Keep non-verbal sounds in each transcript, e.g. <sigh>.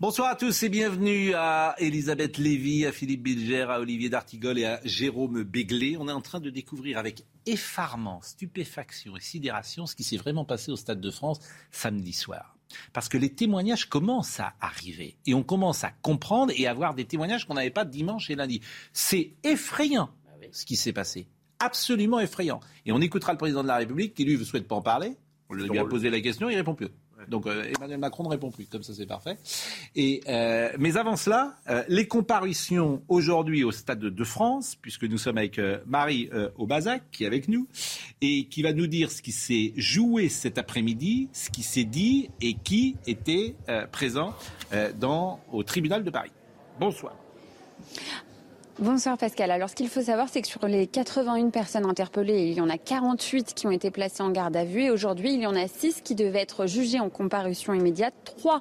Bonsoir à tous et bienvenue à Elisabeth Lévy, à Philippe Bilger, à Olivier D'Artigol et à Jérôme Béglé. On est en train de découvrir avec effarement, stupéfaction et sidération ce qui s'est vraiment passé au Stade de France samedi soir. Parce que les témoignages commencent à arriver et on commence à comprendre et à avoir des témoignages qu'on n'avait pas dimanche et lundi. C'est effrayant ce qui s'est passé. Absolument effrayant. Et on écoutera le président de la République qui, lui, ne souhaite pas en parler. On lui a posé la question, il répond plus. Donc euh, Emmanuel Macron ne répond plus, comme ça c'est parfait. Euh, mais avant cela, euh, les comparutions aujourd'hui au Stade de France, puisque nous sommes avec Marie Aubazac qui est avec nous, et qui va nous dire ce qui s'est joué cet après-midi, ce qui s'est dit et qui était présent dans, au tribunal de Paris. Bonsoir. Bonsoir Pascal. Alors ce qu'il faut savoir, c'est que sur les 81 personnes interpellées, il y en a 48 qui ont été placées en garde à vue et aujourd'hui, il y en a 6 qui devaient être jugés en comparution immédiate. Trois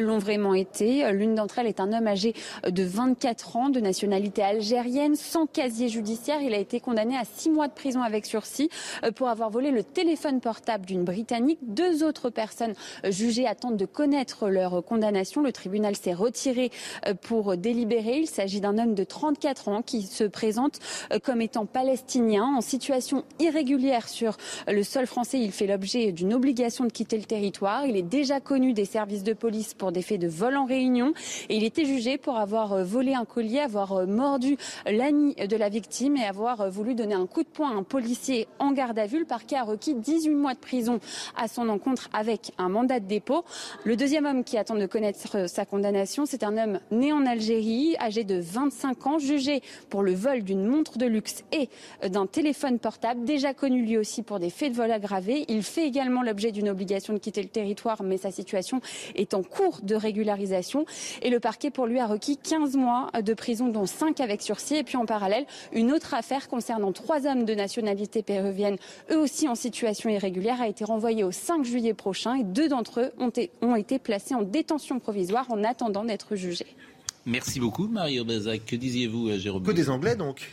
l'ont vraiment été. L'une d'entre elles est un homme âgé de 24 ans, de nationalité algérienne, sans casier judiciaire. Il a été condamné à 6 mois de prison avec sursis euh, pour avoir volé le téléphone portable d'une Britannique. Deux autres personnes euh, jugées attendent de connaître leur condamnation. Le tribunal s'est retiré euh, pour délibérer. Il s'agit d'un homme de 34 ans qui se présente euh, comme étant palestinien en situation irrégulière sur le sol français. Il fait l'objet d'une obligation de quitter le territoire. Il est déjà connu des services de police pour des faits de vol en réunion et il était jugé pour avoir euh, volé un collier, avoir euh, mordu l'ami de la victime et avoir voulu donner un coup de poing à un policier en garde à vue. Le parquet a requis 18 mois de prison à son encontre avec un mandat de dépôt. Le deuxième homme qui attend de connaître sa condamnation, c'est un homme né en Algérie, âgé de 25 ans, jugé pour le vol d'une montre de luxe et d'un téléphone portable, déjà connu lui aussi pour des faits de vol aggravés. Il fait également l'objet d'une obligation de quitter le territoire, mais sa situation est en cours de régularisation. Et le parquet pour lui a requis 15 mois de prison, dont 5 avec sursis. Et puis en parallèle, une autre affaire concernant trois hommes de nationalité péruvienne, eux aussi en situation irrégulière, a été renvoyée au 5 juillet prochain et deux d'entre eux ont été placés en détention provisoire en attendant d'être jugés. Merci beaucoup, Marie Aubazac. Que disiez-vous, euh, Jérôme Que des Anglais, donc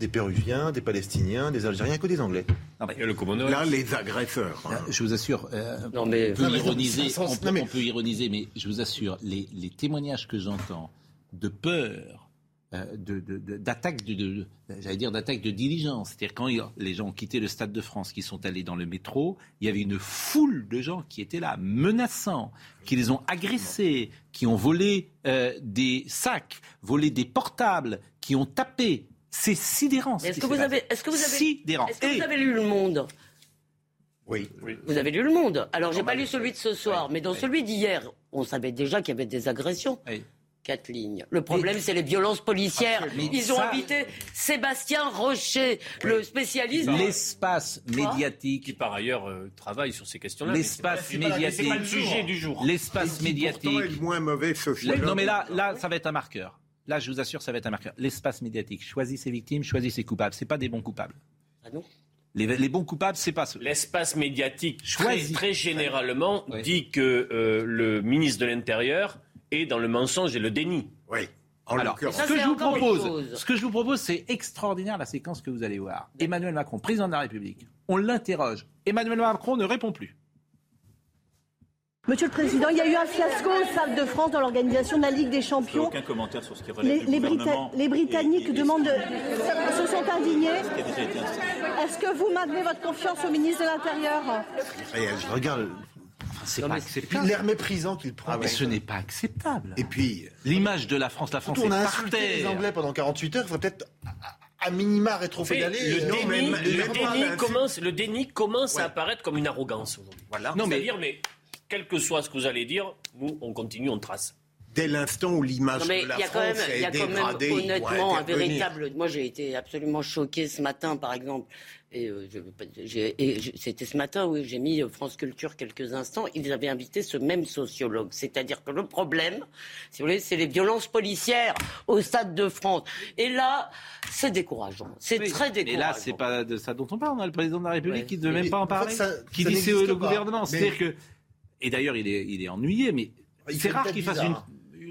Des Péruviens, des Palestiniens, des Algériens, que des Anglais. Non, mais- Et le Commonwealth. Là, les agresseurs. hein. Euh, Je vous assure, euh, Non, mais- on peut Non, mais ironiser, on peut, non, mais- on peut ironiser, mais je vous assure, les, les témoignages que j'entends de peur, euh, de, de- de- d'attaque de, de- de- j'allais dire d'attaque de diligence, c'est-à-dire quand il- les gens ont quitté le Stade de France, qui sont allés dans le métro, il y avait une foule de gens qui étaient là, menaçants, qui les ont agressés, qui ont volé euh, des sacs, volé des portables, qui ont tapé. C'est sidérant. ce Est-ce que avez, passé. est-ce que vous avez, sidérant. est-ce que Et- vous avez lu Le Monde? Oui. Vous avez lu Le Monde? Alors, j'ai pas lu celui de ce soir, Oui, mais dans oui. celui d'hier, on savait déjà qu'il y avait des agressions. Oui. Quatre lignes. Le problème, c'est les violences policières. Absolument. Ils ont Ça- invité Sébastien Rocher, le spécialiste. L'espace médiatique qui par ailleurs euh, travaille sur ces questions-là. L'espace médiatique. C'est pas le sujet du jour. L'espace médiatique. pourtant est le moins mauvais sociologue. Non mais là, là, ça va être un marqueur. Là, je vous assure, ça va être un marqueur. L'espace médiatique choisit ses victimes, choisit ses coupables. C'est pas des bons coupables. Ah non Les, les bons coupables, c'est pas ceux. L'espace médiatique, très, très généralement, Oui. dit que euh, le ministre de l'Intérieur est dans le mensonge et le déni. Oui. En Alors, ce que je vous propose, ce que je vous propose, c'est extraordinaire la séquence que vous allez voir. Emmanuel Macron, président de la République. On l'interroge. Emmanuel Macron ne répond plus. Monsieur le Président, il y a eu un fiasco au Stade de France dans l'organisation de la Ligue des Champions. Aucun commentaire sur ce qui Les, relève du les Brita- les Britanniques et- et- demandent de- se sont indignés. Est-ce que vous maintenez votre confiance au ministre de l'Intérieur? Je regarde C'est pas acceptable. l'air méprisant qu'il prend. Mais ce n'est pas acceptable. Et puis, L'image de la France, la France surtout, on est a par insulté les. Anglais pendant 48 heures. Il faudrait peut-être à, minima rétropédaler. le, Non, déni, le, commence, le déni commence Ouais. à apparaître comme une arrogance aujourd'hui. Voilà. Non, mais- C'est-à-dire, mais quel que soit ce que vous allez dire, nous, on continue, on trace. Dès l'instant où l'image de il la y a quand même, France il y a est quand même dégradée, il faut honnêtement un véritable. Moi, j'ai été absolument choqué ce matin, par exemple. Et, euh, et c'était ce matin où j'ai mis euh, France Culture quelques instants. Ils avaient invité ce même sociologue. C'est-à-dire que le problème, si vous voulez, c'est les violences policières au Stade de France. Et là, c'est décourageant. C'est Oui, très décourageant. là, c'est pas de ça dont on parle. On a le président de la République Ouais. qui ne veut même pas en en fait, parler. ça- qui ça dit c'est le pas. gouvernement. Mais- C'est-à-dire que. Et d'ailleurs, il est, il est ennuyé, mais c'est rare qu'il fasse une.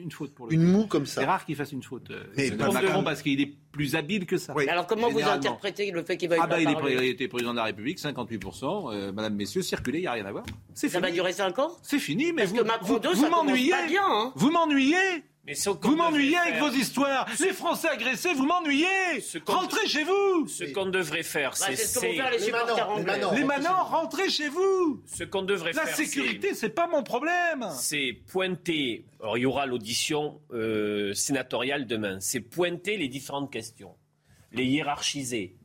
Une faute pour le Une coup. moue comme C'est ça. rare qu'il fasse une faute. euh, Mais Macron, parce qu'il est plus habile que ça. Oui. Mais Alors, comment vous interprétez le fait qu'il veuille Ah bah pas il, était président de la République, 58%. euh, Madame, messieurs, circulez, il n'y a rien à voir. C'est Ça fini. va durer cinq ans? C'est fini, mais Parce vous, que Macron vous, 2, vous ça commence m'ennuyez. Hein Vous m'ennuyez. Mais Vous m'ennuyez avec faire- vos histoires. Les Français agressés, vous m'ennuyez. Ce qu'on- Rentrez chez vous. Ce qu'on devrait faire, Bah, c'est. c'est ce que vont c'est- faire les manants, les anglais. manants. Les rentrez manants, rentrez chez vous. Ce qu'on devrait La faire. sécurité, c'est pas mon problème. c'est- C'est pointer. Alors, il y aura l'audition euh, sénatoriale demain. C'est pointer les différentes questions, les hiérarchiser.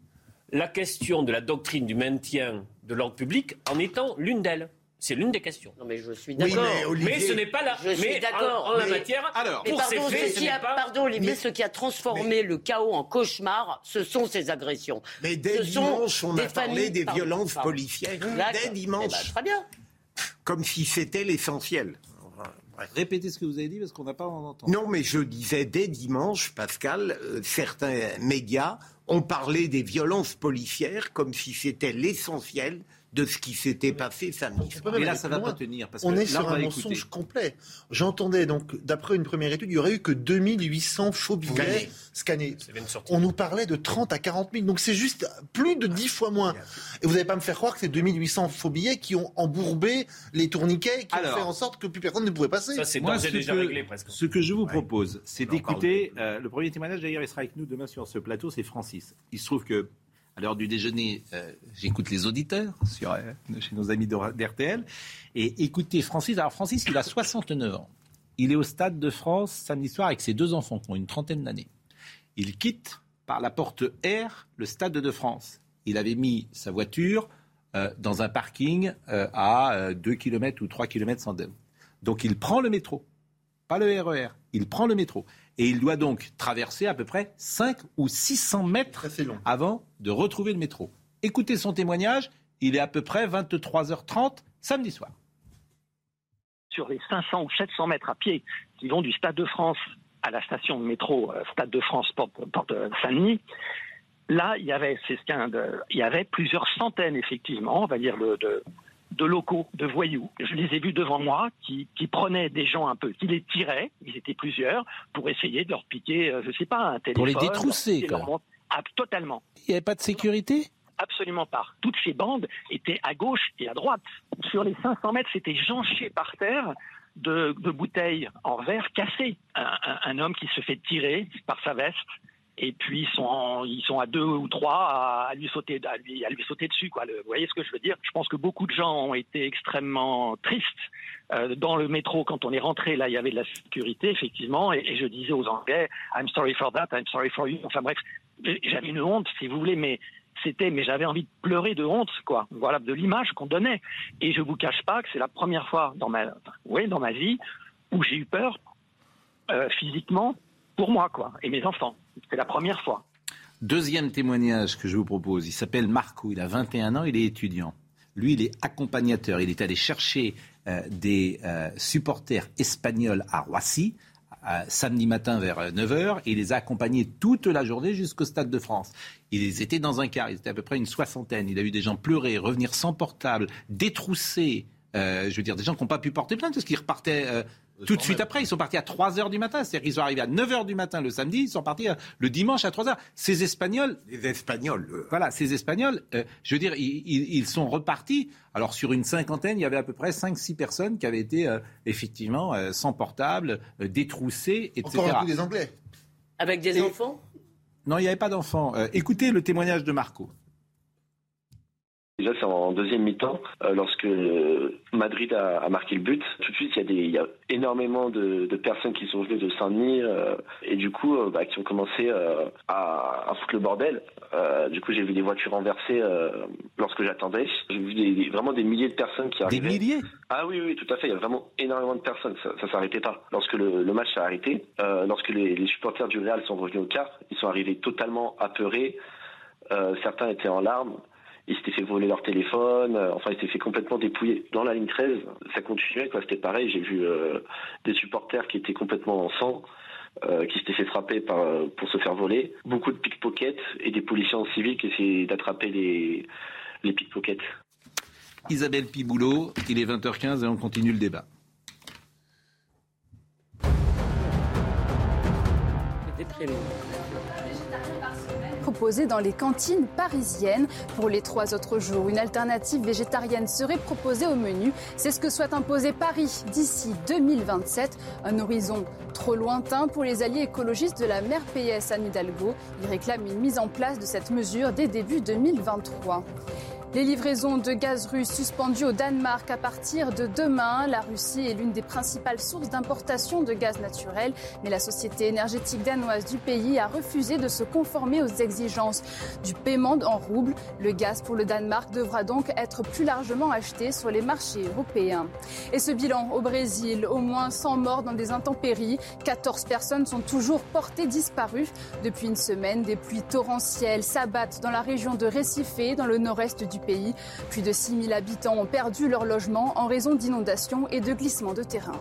La question de la doctrine du maintien de l'ordre public en étant l'une d'elles. C'est l'une des questions. Non, mais je suis Oui, d'accord. mais Olivier, Mais ce n'est pas là. Je suis d'accord, En, en la matière, Alors, Mais pour ces pardon, faits, ce ce qui n'est a, pas. pardon Olivier, Mais- ce qui a transformé le chaos en cauchemar, ce sont ces agressions. Mais dès Ce dimanche, on des a parlé familles- des pardon, violences pardon. policières. Dès Eh dimanche, ben, très bien. comme si c'était l'essentiel. Répétez ce que vous avez dit parce qu'on n'a pas entendu. Non, mais je disais dès dimanche, Pascal, euh, certains médias ont parlé des violences policières comme si c'était l'essentiel de ce qui s'était passé samedi. Mais là, ça plus va loin. pas tenir parce On que est là, sur on un écouter. mensonge complet. J'entendais donc, d'après une première étude, il n'y aurait eu que 2800 faux billets Scannés. On nous parlait de 30 à 40 000, donc c'est juste plus de 10 fois moins. Et vous n'allez pas me faire croire que c'est 2800 faux billets qui ont embourbé les tourniquets, qui Alors. ont fait en sorte que plus personne ne pouvait passer. Ça, c'est déjà que- réglé presque. Ce que je vous propose, c'est d'écouter euh, le premier témoignage. D'ailleurs, il sera avec nous demain sur ce plateau. C'est Francis. Il se trouve que à l'heure du déjeuner, euh, j'écoute les auditeurs euh, chez nos amis d'RTL. Et écoutez Francis. Alors Francis, il a 69 ans. Il est au Stade de France samedi soir avec ses deux enfants qui ont une trentaine d'années. Il quitte par la porte R le Stade de France. Il avait mis sa voiture euh, dans un parking à euh, 2 km ou 3 km sans. Donc il prend le métro, pas le RER, il prend le métro. Et il doit donc traverser à peu près 5 ou 600 mètres avant de retrouver le métro. Écoutez son témoignage, il est à peu près 23h30 samedi soir. sur les 500 ou 700 mètres à pied qui vont du Stade de France à la station de métro euh, Stade de France Porte, Porte Saint-Denis, là, il y avait, c'est ce il y avait plusieurs centaines, effectivement, on va dire, de, de, de locaux, de voyous. Je les ai vus devant moi qui, qui prenaient des gens un peu, qui les tiraient, ils étaient plusieurs, pour essayer de leur piquer, euh, je sais pas, un téléphone. Pour les détrousser, leur. Ah, totalement. Il n'y avait pas de sécurité? Absolument pas. Toutes ces bandes étaient à gauche et à droite. Sur les 500 mètres, c'était jonché par terre de, de bouteilles en verre cassées. Un, un- un homme qui se fait tirer par sa veste. Et puis ils sont, ils sont à deux ou trois à, lui sauter, à lui, à lui sauter dessus. Vous voyez ce que je veux dire? Je pense que beaucoup de gens ont été extrêmement tristes euh, dans le métro quand on est rentré. Là, il y avait de la sécurité effectivement, et, je disais aux Anglais, "I'm sorry for that, I'm sorry for you." Enfin bref, j'avais une honte, si vous voulez, mais c'était, mais j'avais envie de pleurer de honte, quoi. Voilà, de l'image qu'on donnait. Et je vous cache pas que c'est la première fois dans ma, dans ma vie où j'ai eu peur euh, physiquement pour moi, quoi, et mes enfants. C'est la première fois. Deuxième témoignage que je vous propose, il s'appelle Marco, il a 21 ans, il est étudiant. Lui, il est accompagnateur, il est allé chercher euh, des euh, supporters espagnols à Roissy, euh, samedi matin vers 9h, et il les a accompagnés toute la journée jusqu'au Stade de France. Ils étaient dans un car, ils étaient à peu près une soixantaine. Il a vu des gens pleurer, revenir sans portable, détrousser, euh, je veux dire, des gens qui n'ont pas pu porter plainte parce qu'ils repartaient euh, tout de suite après. Ils sont partis à 3 heures du matin. C'est-à-dire qu'ils sont arrivés à 9 heures du matin le samedi, ils sont partis euh, le dimanche à 3 heures. Ces Espagnols, Les Espagnols, euh, voilà, ces Espagnols, euh, je veux dire, ils, ils- ils sont repartis. Alors sur une cinquantaine, il y avait à peu près 5-6 personnes qui avaient été euh, effectivement euh, sans portable, euh, détroussées, etc. Encore un coup des Anglais. Avec des Et- enfants? Non, il n'y avait pas d'enfants. Euh, écoutez le témoignage de Marco. Déjà, c'est en deuxième mi-temps, euh, lorsque Madrid a, marqué le but. Tout de suite, il y a, des, il y a énormément de, personnes qui sont venues de Saint-Denis euh, et du coup, euh, bah, qui ont commencé à, à, foutre le bordel. du coup, j'ai vu des voitures renversées lorsque j'attendais. J'ai vu des, vraiment des milliers de personnes qui arrivaient. Des milliers? Ah oui, oui, tout à fait. Il y a vraiment énormément de personnes. Ça, ça s'arrêtait pas. Lorsque le, match s'est arrêté, lorsque les, les, supporters du Real sont revenus au car, ils sont arrivés totalement apeurés. certains étaient en larmes ils s'étaient fait voler leur téléphone, euh, enfin ils s'étaient fait complètement dépouiller. Dans la ligne 13, ça continuait, quoi, c'était pareil, j'ai vu euh, des supporters qui étaient complètement en sang, euh, qui s'étaient fait frapper par, pour se faire voler, beaucoup de pickpockets et des policiers en civil qui essayaient d'attraper les, les pickpockets. Isabelle Piboulot, il est 20h15 et on continue le débat. Proposée dans les cantines parisiennes. Pour les trois autres jours, une alternative végétarienne serait proposée au menu. C'est ce que souhaite imposer Paris d'ici 2027. Un horizon trop lointain pour les alliés écologistes de la maire PS Anne Hidalgo. Ils réclament une mise en place de cette mesure dès début 2023. Les livraisons de gaz russe suspendues au Danemark à partir de demain. La Russie est l'une des principales sources d'importation de gaz naturel, mais la société énergétique danoise du pays a refusé de se conformer aux exigences du paiement en roubles. Le gaz pour le Danemark devra donc être plus largement acheté sur les marchés européens. Et ce bilan au Brésil, au moins 100 morts dans des intempéries. 14 personnes sont toujours portées disparues. Depuis une semaine, des pluies torrentielles s'abattent dans la région de Recife, dans le nord-est du pays. Plus de 6000 habitants ont perdu leur logement en raison d'inondations et de glissements de terrain.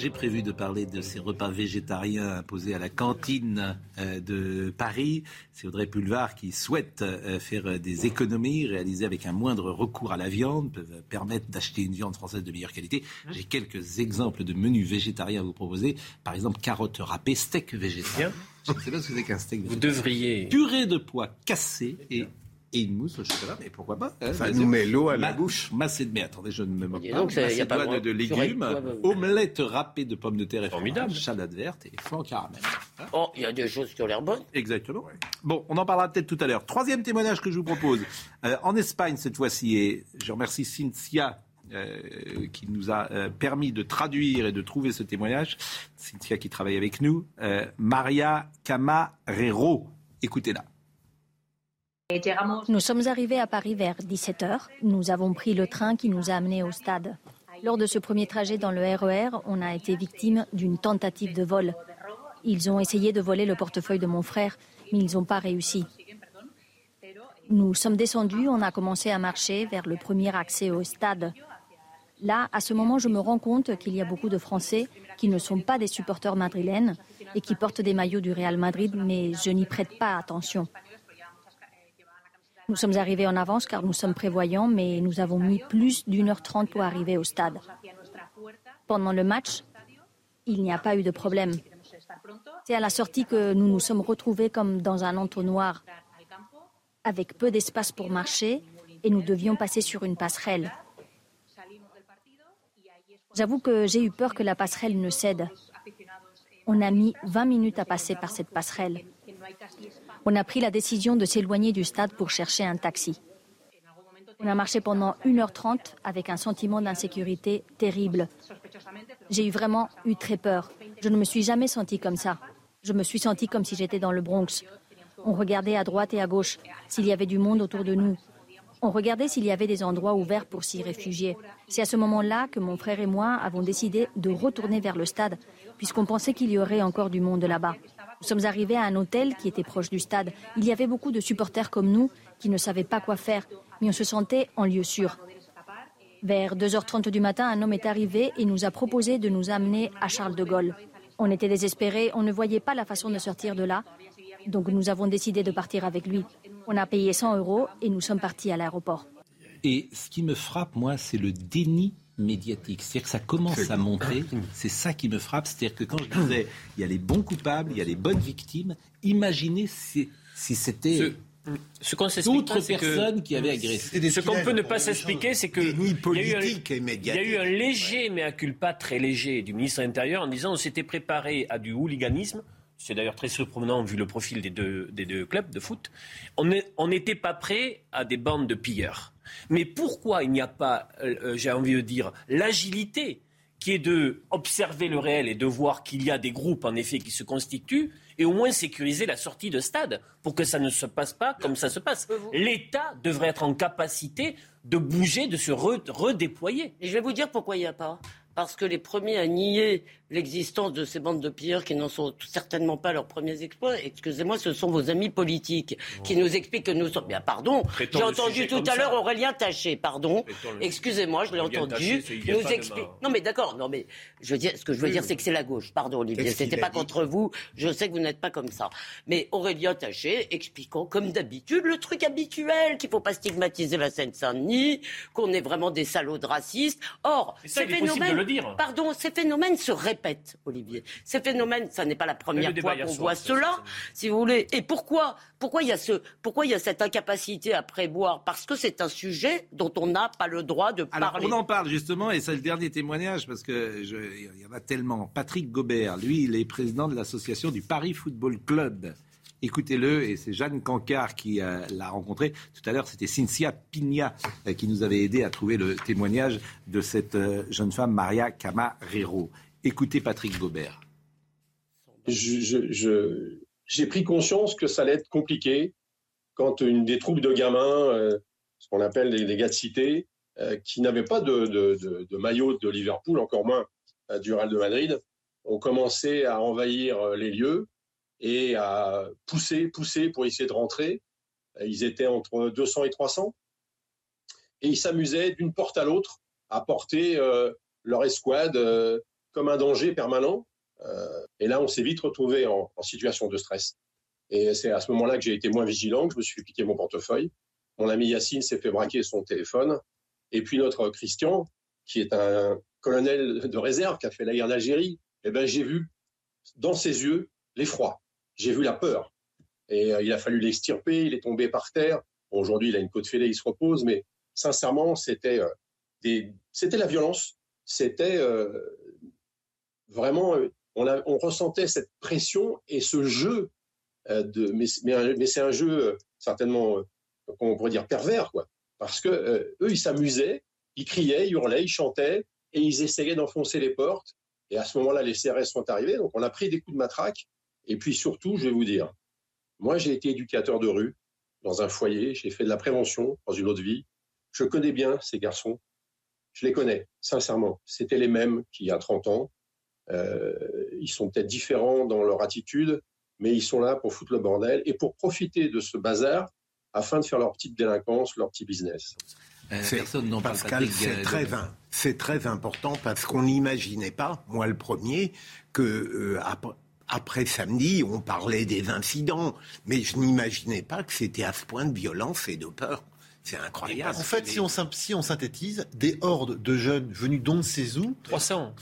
J'ai prévu de parler de ces repas végétariens imposés à la cantine euh, de Paris. C'est Audrey Pulvar qui souhaite euh, faire des économies réalisées avec un moindre recours à la viande, peuvent permettre d'acheter une viande française de meilleure qualité. J'ai quelques exemples de menus végétariens à vous proposer. Par exemple, carottes râpées, steak végétarien. Je ne sais pas ce que c'est qu'un steak végétarien. Vous devriez. Purée de pois cassé et et une mousse au chocolat, mais pourquoi pas hein, Ça nous met l'eau à la bouche. Massé de... Mais attendez, je ne me moque pas. Macédoine de, de légumes, omelette râpée de pommes de terre et formidable, salade verte et flan caramel. Hein oh, il y a des choses qui ont l'air bonnes. Exactement. Bon, on en parlera peut-être tout à l'heure. Troisième témoignage que je vous propose, <laughs> euh, en Espagne cette fois-ci, et je remercie Cynthia euh, qui nous a euh, permis de traduire et de trouver ce témoignage. Cynthia qui travaille avec nous. Maria Camarero. Écoutez-la. Nous sommes arrivés à Paris vers 17h. Nous avons pris le train qui nous a amenés au stade. Lors de ce premier trajet dans le RER, e on a été victime d'une tentative de vol. Ils ont essayé de voler le portefeuille de mon frère, mais ils n'ont pas réussi. Nous sommes descendus, on a commencé à marcher vers le premier accès au stade. Là, à ce moment, je me rends compte qu'il y a beaucoup de Français qui ne sont pas des supporters madrilènes et qui portent des maillots du Real Madrid, mais je n'y prête pas attention. Nous sommes arrivés en avance car nous sommes prévoyants, mais nous avons mis plus d'une heure trente pour arriver au stade. Pendant le match, il n'y a pas eu de problème. C'est à la sortie que nous nous sommes retrouvés comme dans un entonnoir, avec peu d'espace pour marcher, et nous devions passer sur une passerelle. J'avoue que j'ai eu peur que la passerelle ne cède. On a mis 20 minutes à passer par cette passerelle on a pris la décision de s'éloigner du stade pour chercher un taxi. On a marché pendant 1h30 avec un sentiment d'insécurité terrible. J'ai vraiment eu très peur. Je ne me suis jamais sentie comme ça. Je me suis sentie comme si j'étais dans le Bronx. On regardait à droite et à gauche s'il y avait du monde autour de nous. On regardait s'il y avait des endroits ouverts pour s'y réfugier. C'est à ce moment-là que mon frère et moi avons décidé de retourner vers le stade, puisqu'on pensait qu'il y aurait encore du monde là-bas. Nous sommes arrivés à un hôtel qui était proche du stade. Il y avait beaucoup de supporters comme nous qui ne savaient pas quoi faire, mais on se sentait en lieu sûr. Vers 2h30 du matin, un homme est arrivé et nous a proposé de nous amener à Charles de Gaulle. On était désespérés, on ne voyait pas la façon de sortir de là, donc nous avons décidé de partir avec lui. On a payé 100 euros et nous sommes partis à l'aéroport. Et ce qui me frappe, moi, c'est le déni médiatique. C'est-à-dire que ça commence à monter. C'est ça qui me frappe. C'est-à-dire que quand je disais, il y a les bons coupables, il y a les bonnes victimes, imaginez si, c'était... Ce, qu'on d'autres personnes qui avaient agressé. Ce qu'on peut ne pas s'expliquer, c'est que il y, a eu un léger mea culpa très léger du ministre de l'Intérieur en disant on s'était préparé à du hooliganisme. C'est d'ailleurs très surprenant vu le profil des deux, des deux clubs de foot. On n'était pas prêt à des bandes de pilleurs. Mais pourquoi il n'y a pas, euh, euh, j'ai envie de dire, l'agilité qui est de observer le réel et de voir qu'il y a des groupes, en effet, qui se constituent, et au moins sécuriser la sortie de stade pour que ça ne se passe pas comme ça se passe. L'État devrait être en capacité de bouger, de se redéployer. Et je vais vous dire pourquoi il n'y a pas parce que les premiers à nier l'existence de ces bandes de pilleurs qui n'en sont certainement pas leurs premiers exploits, excusez-moi, ce sont vos amis politiques qui nous expliquent que nous sommes. Bien, pardon, j'ai entendu tout à l'heure Aurélien Taché, pardon, excusez-moi, je l'ai entendu, nous explique. Non, mais d'accord, non, mais je veux dire, ce que je veux dire, c'est que c'est la gauche, pardon, Olivier, c'était pas contre vous, je sais que vous n'êtes pas comme ça. Mais Aurélien Taché expliquant, comme d'habitude, le truc habituel, qu'il faut pas stigmatiser la Seine-Saint-Denis, qu'on est vraiment des salauds de racistes. Or, ces phénomènes, pardon, ces phénomènes se répètent répète, Olivier. Ces phénomènes, ça n'est pas la première fois qu'on voit cela, si vous voulez. Et pourquoi pourquoi il, y a ce, pourquoi il y a cette incapacité à prévoir? Parce que c'est un sujet dont on n'a pas le droit de parler. On en parle justement, et c'est le dernier témoignage, parce qu'il y en a tellement. Patrick Gobert, lui, il est président de l'association du Paris Football Club. Écoutez-le, et c'est Jeanne Cancard qui euh, l'a rencontré. Tout à l'heure, c'était Cynthia Pigna euh, qui nous avait aidé à trouver le témoignage de cette euh, jeune femme, Maria Camarero. Écoutez Patrick Gobert. J'ai pris conscience que ça allait être compliqué quand une des troupes de gamins, ce qu'on appelle les, gars de cité, qui n'avaient pas de, maillot de Liverpool, encore moins du Real de Madrid, ont commencé à envahir les lieux et à pousser, pousser pour essayer de rentrer. Ils étaient entre 200 et 300 et ils s'amusaient d'une porte à l'autre à porter leur escouade comme un danger permanent. Euh, et là, on s'est vite retrouvé en, situation de stress. Et c'est à ce moment-là que j'ai été moins vigilant, que je me suis piqué mon portefeuille. Mon ami Yacine s'est fait braquer son téléphone. Et puis notre Christian, qui est un colonel de réserve qui a fait la guerre d'Algérie, eh ben, j'ai vu dans ses yeux l'effroi. J'ai vu la peur. Et euh, il a fallu l'extirper, il est tombé par terre. Aujourd'hui, il a une côte fêlée, il se repose, mais sincèrement, c'était euh, c'était la violence, c'était vraiment, euh, on, on, ressentait cette pression et ce jeu mais, c'est un jeu certainement, on pourrait dire pervers, quoi, parce que eux, ils s'amusaient, ils criaient, ils hurlaient, ils chantaient et ils essayaient d'enfoncer les portes. Et à ce moment-là, les CRS sont arrivés, donc on a pris des coups de matraque. Et puis surtout, je vais vous dire, moi, j'ai été éducateur de rue dans un foyer, j'ai fait de la prévention dans une autre vie. Je connais bien ces garçons. Je les connais, sincèrement. C'était les mêmes qu'il y a 30 ans. Euh, ils sont peut-être différents dans leur attitude, mais ils sont là pour foutre le bordel et pour profiter de ce bazar afin de faire leur petite délinquance, leur petit business. Euh, personne Pascal, c'est très, c'est très important parce qu'on n'imaginait pas, moi le premier, que euh, après, samedi, on parlait des incidents, mais je n'imaginais pas que c'était à ce point de violence et de peur. C'est incroyable. En fait, si on, si on synthétise, des hordes de jeunes venus d'on ne sait où. 300.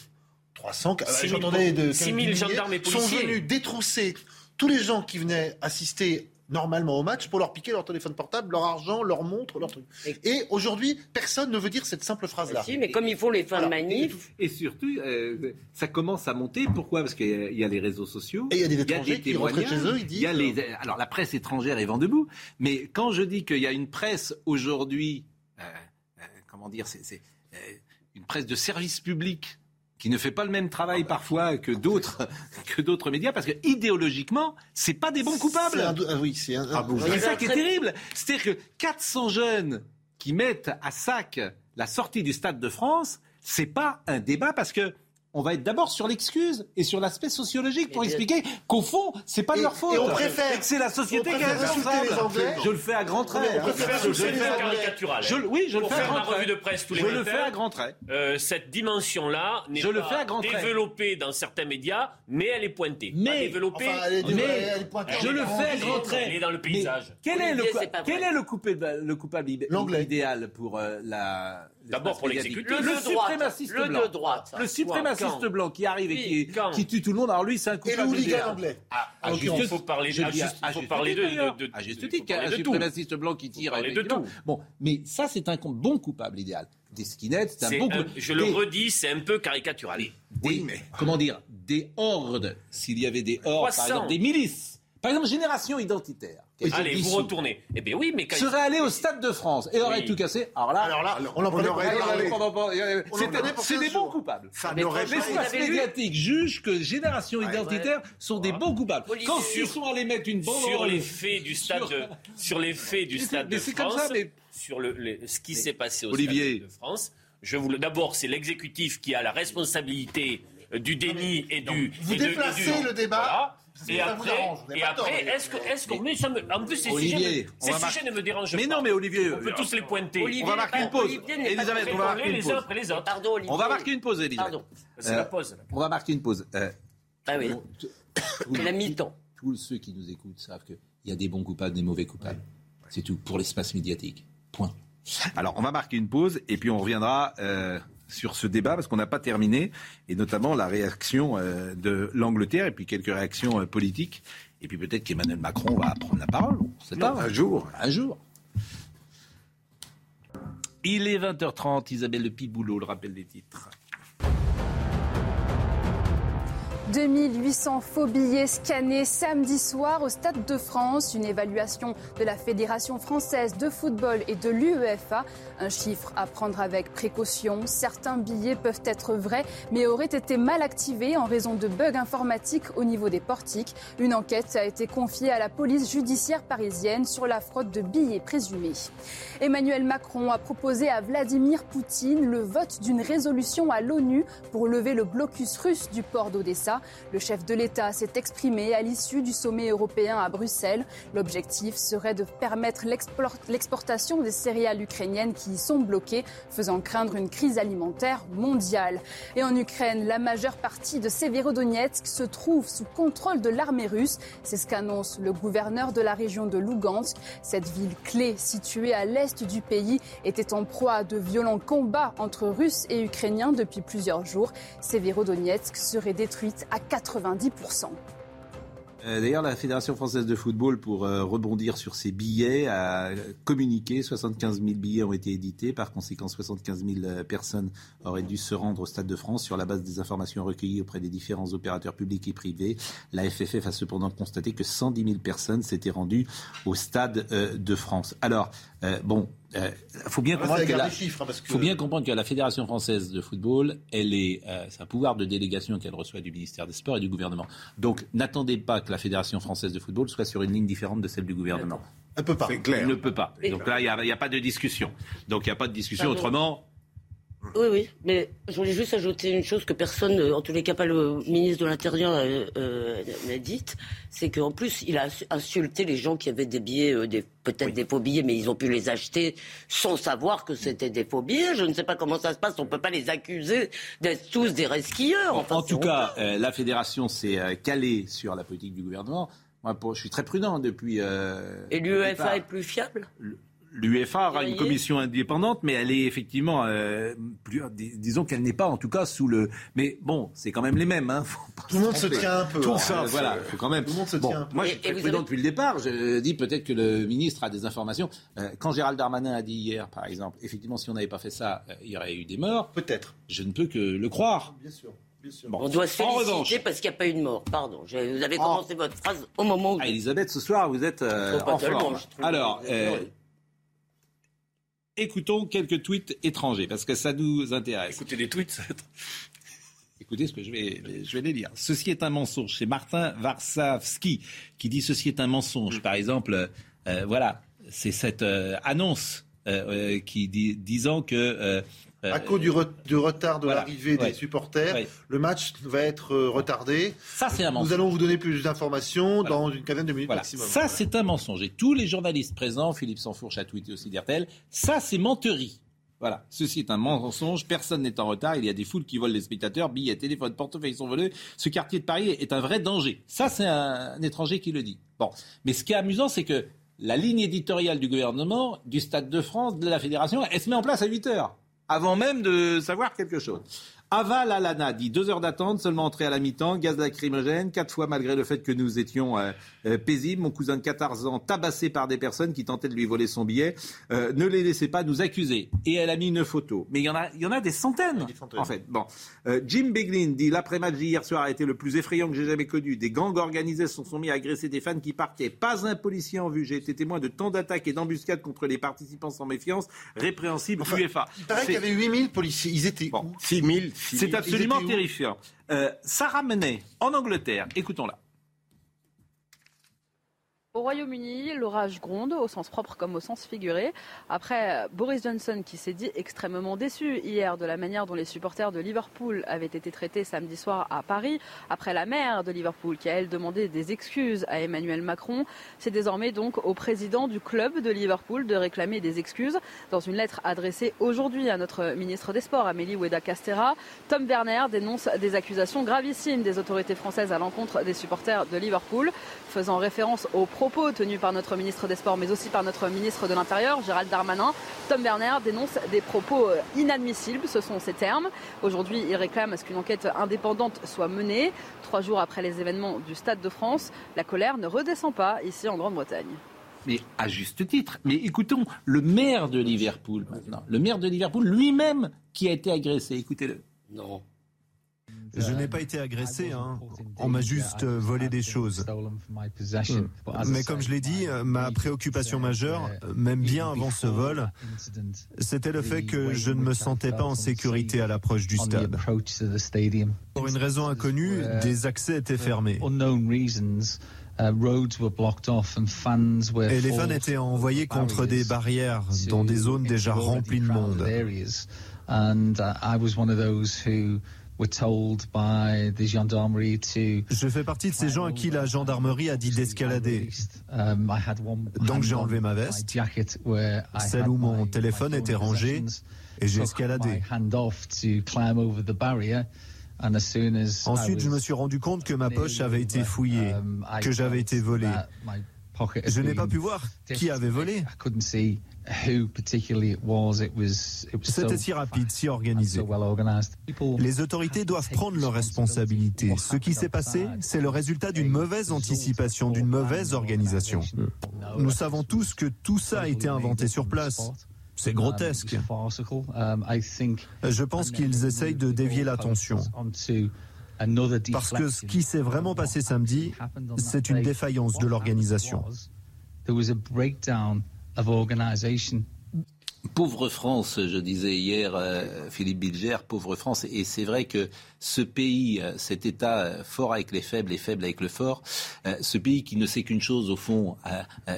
300, j'entendais de 6 000 gendarmes et policiers sont venus détrousser tous les gens qui venaient assister normalement au match pour leur piquer leur téléphone portable, leur argent, leur montre, leur truc. Et, aujourd'hui, personne ne veut dire cette simple phrase-là. Si, mais comme ils font les fins de manif. Et, surtout, euh, ça commence à monter. Pourquoi? Parce qu'il y, a les réseaux sociaux. Et il y a des étrangers qui rentrent chez eux, ils disent. Il y a les, alors la presse étrangère est vent debout. Mais quand je dis qu'il y a une presse aujourd'hui, euh, euh, comment dire, c'est une presse de service public qui ne fait pas le même travail parfois que d'autres <laughs> que d'autres médias parce que idéologiquement c'est pas des bons coupables. ah oui, c'est un, ah ça qui est terrible. C'est-à-dire que 400 jeunes qui mettent à sac la sortie du Stade de France, c'est pas un débat parce que on va être d'abord sur l'excuse et sur l'aspect sociologique pour expliquer qu'au fond, c'est pas de leur faute. Et on préfère que c'est la société qui est responsable. Je le fais à grands traits. je, le fais caricatural. Je, oui, je le fais à grands traits. revue de presse tous les je le fais à grands traits. Euh, cette dimension-là n'est pas développée dans certains médias, mais elle est pointée. Mais, développée, mais je le fais à grands traits. Elle est dans le paysage. Quel est le, quel est le coupable, le coupable idéal pour euh, la D'abord pour l'exécutif. Le, suprémaciste blanc. de droite. Le suprémaciste blanc qui arrive et qui, tue tout le monde. Alors lui, c'est un coupable. Et le anglais. Ah, ah, il faut parler, de, faut parler de, À juste titre, un suprémaciste blanc qui tire. de tout. Bon, mais ça, c'est un bon coupable idéal. Des skinheads, c'est un bon coupable. Je le redis, c'est un peu caricatural. oui, mais comment dire Des hordes, s'il y avait des hordes, par exemple des milices Par exemple, Génération Identitaire. Allez, vous retournez. Eh bien oui, mais quand serait allé au Stade de France et aurait Oui. tout cassé. Alors là, Alors là, on en prenait pour Allez, quinze allez, jours. pendant- pendant- On en c'est- prenait pour C'est 15 des bons coupables. L'espace médiatique juge que Génération Identitaire sont des bons coupables. Olivier, Quand sur- ils sont allés mettre une bande sur les faits du stade Sur- de, sur les faits du Mais c'est- stade de comme France, ça, mais- sur le, le- ce qui s'est passé au Olivier. stade de France. Je vous le- d'abord, c'est l'exécutif qui a la responsabilité euh, du déni et du. Vous déplacez le débat, Et après, et après, est-ce que, est-ce que, mais ça me, en plus, ces Olivier, sujets, ne- on ces va sujets ne me dérangent Mais pas. non, mais Olivier, on peut tous les pointer. Olivier on va marquer une pause. N'est pas Elisabeth, on va marquer une les pause. uns après les autres. Pardon, Olivier. On va marquer une pause, Elisabeth. Pardon. C'est Euh, la pause. là. On va marquer une pause. Euh, Ah oui. C'est la mi-temps. tous ceux qui nous écoutent savent qu'il y a des bons coupables, des mauvais coupables. C'est tout pour l'espace médiatique. Point. Alors, on va marquer une pause et puis on reviendra euh, sur ce débat parce qu'on n'a pas terminé et notamment la réaction euh, de l'Angleterre et puis quelques réactions euh, politiques. Et puis peut-être qu'Emmanuel Macron va prendre la parole. On sait pas. Un jour. Un jour. Il est 20h30. Isabelle Le Piboulot, le rappel des titres. 2800 faux billets scannés samedi soir au Stade de France. Une évaluation de la Fédération française de football et de l'UEFA. Un chiffre à prendre avec précaution. Certains billets peuvent être vrais, mais auraient été mal activés en raison de bugs informatiques au niveau des portiques. Une enquête a été confiée à la police judiciaire parisienne sur la fraude de billets présumés. Emmanuel Macron a proposé à Vladimir Poutine le vote d'une résolution à l'ONU pour lever le blocus russe du port d'Odessa. Le chef de l'État s'est exprimé à l'issue du sommet européen à Bruxelles. L'objectif serait de permettre l'export- l'exportation des céréales ukrainiennes qui y sont bloquées, faisant craindre une crise alimentaire mondiale. Et en Ukraine, la majeure partie de Severodonetsk se trouve sous contrôle de l'armée russe. C'est ce qu'annonce le gouverneur de la région de Lugansk. Cette ville clé située à l'est du pays était en proie à de violents combats entre Russes et Ukrainiens depuis plusieurs jours. Severodonetsk serait détruite à 90%. Euh, D'ailleurs, la Fédération française de football, pour euh, rebondir sur ses billets, a communiqué. 75 000 billets ont été édités. Par conséquent, 75 000 euh, personnes auraient dû se rendre au Stade de France sur la base des informations recueillies auprès des différents opérateurs publics et privés. La FFF a cependant constaté que 110 000 personnes s'étaient rendues au Stade de France. Alors, bon, il faut bien Là, comprendre c'est la que guerre la- des chiffres, hein, parce que- faut bien comprendre que la Fédération française de football, elle est, euh, c'est un pouvoir de délégation qu'elle reçoit du ministère des Sports et du gouvernement. Donc, n'attendez pas que la Fédération française de football soit sur une ligne différente de celle du gouvernement. Elle peut pas. C'est clair. Elle ne peut pas. Donc là, il n'y a, il y a pas de discussion. Donc, il n'y a pas de discussion. Pardon. Autrement, Oui, oui, mais je voulais juste ajouter une chose que personne, euh, en tous les cas pas le ministre de l'Intérieur euh, euh, n'a dite, c'est qu'en plus il a insulté les gens qui avaient des billets, euh, des, peut-être des faux billets, mais ils ont pu les acheter sans savoir que c'était des faux billets. Je ne sais pas comment ça se passe, on ne peut pas les accuser d'être tous des resquilleurs. en, Enfin, en c'est tout cas, la fédération s'est calée sur la politique du gouvernement. Moi, pour- je suis très prudent depuis. Et l'UEFA est plus fiable? L'UEFA aura une commission indépendante, mais elle est effectivement, euh, plus, dis- disons qu'elle n'est pas en tout cas sous le. Mais bon, c'est quand même les mêmes. Hein, faut pas Tout le monde se tient un peu. Tout hein. ça, voilà, faut quand même. Tout le monde se Bon, tient un peu. moi, je suis et très vous prudent avez- depuis le départ. Je dis peut-être que le ministre a des informations. Euh, quand Gérald Darmanin a dit hier, par exemple, effectivement, si on n'avait pas fait ça, euh, il y aurait eu des morts. Peut-être. Je ne peux que le croire. Bien sûr. Bien sûr. Bon. On doit se En féliciter revanche, parce qu'il n'y a pas eu de mort. Pardon, je- vous avez commencé votre phrase au moment où... ah, Elisabeth, ce soir, vous êtes euh, en forme. Alors, euh. Écoutons quelques tweets étrangers parce que ça nous intéresse. Écoutez des tweets, Écoutez ce que je vais, je vais les lire. Ceci est un mensonge. C'est Martin Varsavski qui dit ceci est un mensonge. Par exemple, euh, voilà, c'est cette euh, annonce euh, qui dit, disant que À cause du, re- du retard de voilà. l'arrivée Ouais. des supporters, Ouais. le match va être euh, retardé. ça c'est un mensonge. Nous allons vous donner plus d'informations Voilà. dans une quinzaine de minutes Voilà. maximum. Ça, c'est un mensonge. Et tous les journalistes présents, Philippe Sansfourche a tweeté aussi d'RTL, ça, c'est menterie. Voilà. Ceci est un mensonge. Personne n'est en retard. Il y a des foules qui volent les spectateurs. Billets, téléphones, portefeuilles sont volés. Ce quartier de Paris est un vrai danger. Ça, c'est un, un étranger qui le dit. Bon. Mais ce qui est amusant, c'est que la ligne éditoriale du gouvernement, du Stade de France, de la Fédération, elle se met en place à 8 heures. Avant même de savoir quelque chose. Aval à l'ANA dit deux heures d'attente, seulement entrée à la mi-temps, gaz lacrymogène, quatre fois malgré le fait que nous étions euh, euh, paisibles. Mon cousin de 14 ans tabassé par des personnes qui tentaient de lui voler son billet. Euh, ne les laissez pas nous accuser. Et elle a mis une photo. Mais il y en a, il y en a des centaines, en fait. Bon. Jim Beglin dit l'après-match d'hier soir a été le plus effrayant que j'ai jamais connu. Des gangs organisés se sont mis à agresser des fans qui partaient. Pas un policier en vue. J'ai été témoin de tant d'attaques et d'embuscades contre les participants sans méfiance. Répréhensible UEFA. Il paraît qu'il y avait 8000 policiers. Ils étaient bon. 6000. C'est absolument terrifiant. Euh, Sarah Menet, en Angleterre, écoutons-la. Au Royaume-Uni, l'orage gronde, au sens propre comme au sens figuré. Après Boris Johnson, qui s'est dit extrêmement déçu hier de la manière dont les supporters de Liverpool avaient été traités samedi soir à Paris, après la maire de Liverpool, qui a elle demandé des excuses à Emmanuel Macron, c'est désormais donc au président du club de Liverpool de réclamer des excuses. Dans une lettre adressée aujourd'hui à notre ministre des Sports, Amélie Oueda Castera, Tom Werner dénonce des accusations gravissimes des autorités françaises à l'encontre des supporters de Liverpool, faisant référence pro propos tenus par notre ministre des Sports, mais aussi par notre ministre de l'Intérieur, Gérald Darmanin. Tom Werner dénonce des propos euh, inadmissibles, ce sont ses termes. Aujourd'hui, il réclame à ce qu'une enquête indépendante soit menée. Trois jours après les événements du Stade de France, la colère ne redescend pas ici en Grande-Bretagne mais à juste titre. Mais écoutons le maire de Liverpool maintenant. Le maire de Liverpool lui-même qui a été agressé. Écoutez-le. Non. Je n'ai pas été agressé, hein. on m'a juste euh, volé des choses. Hmm. Mais comme je l'ai dit, ma préoccupation majeure, même bien avant ce vol, c'était le fait que je ne me sentais pas en sécurité à l'approche du stade. Pour une raison inconnue, des accès étaient fermés. Et les fans étaient envoyés contre des barrières dans des zones déjà remplies de monde. Je fais partie de ces gens à qui la gendarmerie a dit d'escalader. Um, Donc j'ai enlevé ma veste, celle où mon téléphone était rangé, et j'ai escaladé. Ensuite, je me suis rendu compte que ma poche avait été fouillée, um, que j'avais été volé. Je n'ai pas pu voir qui avait volé. C'était si rapide, si organisé. Les autorités doivent prendre leurs responsabilités. Ce qui s'est passé, c'est le résultat d'une mauvaise anticipation, d'une mauvaise organisation. Nous savons tous que tout ça a été inventé sur place. C'est grotesque. Je pense qu'ils essayent de dévier l'attention. Parce que ce qui s'est vraiment passé samedi, c'est une défaillance de l'organisation. Pauvre France, je disais hier, euh, Philippe Bilger, pauvre France. Et c'est vrai que ce pays, euh, cet État euh, fort avec les faibles et faible avec le fort, ce pays qui ne sait qu'une chose au fond,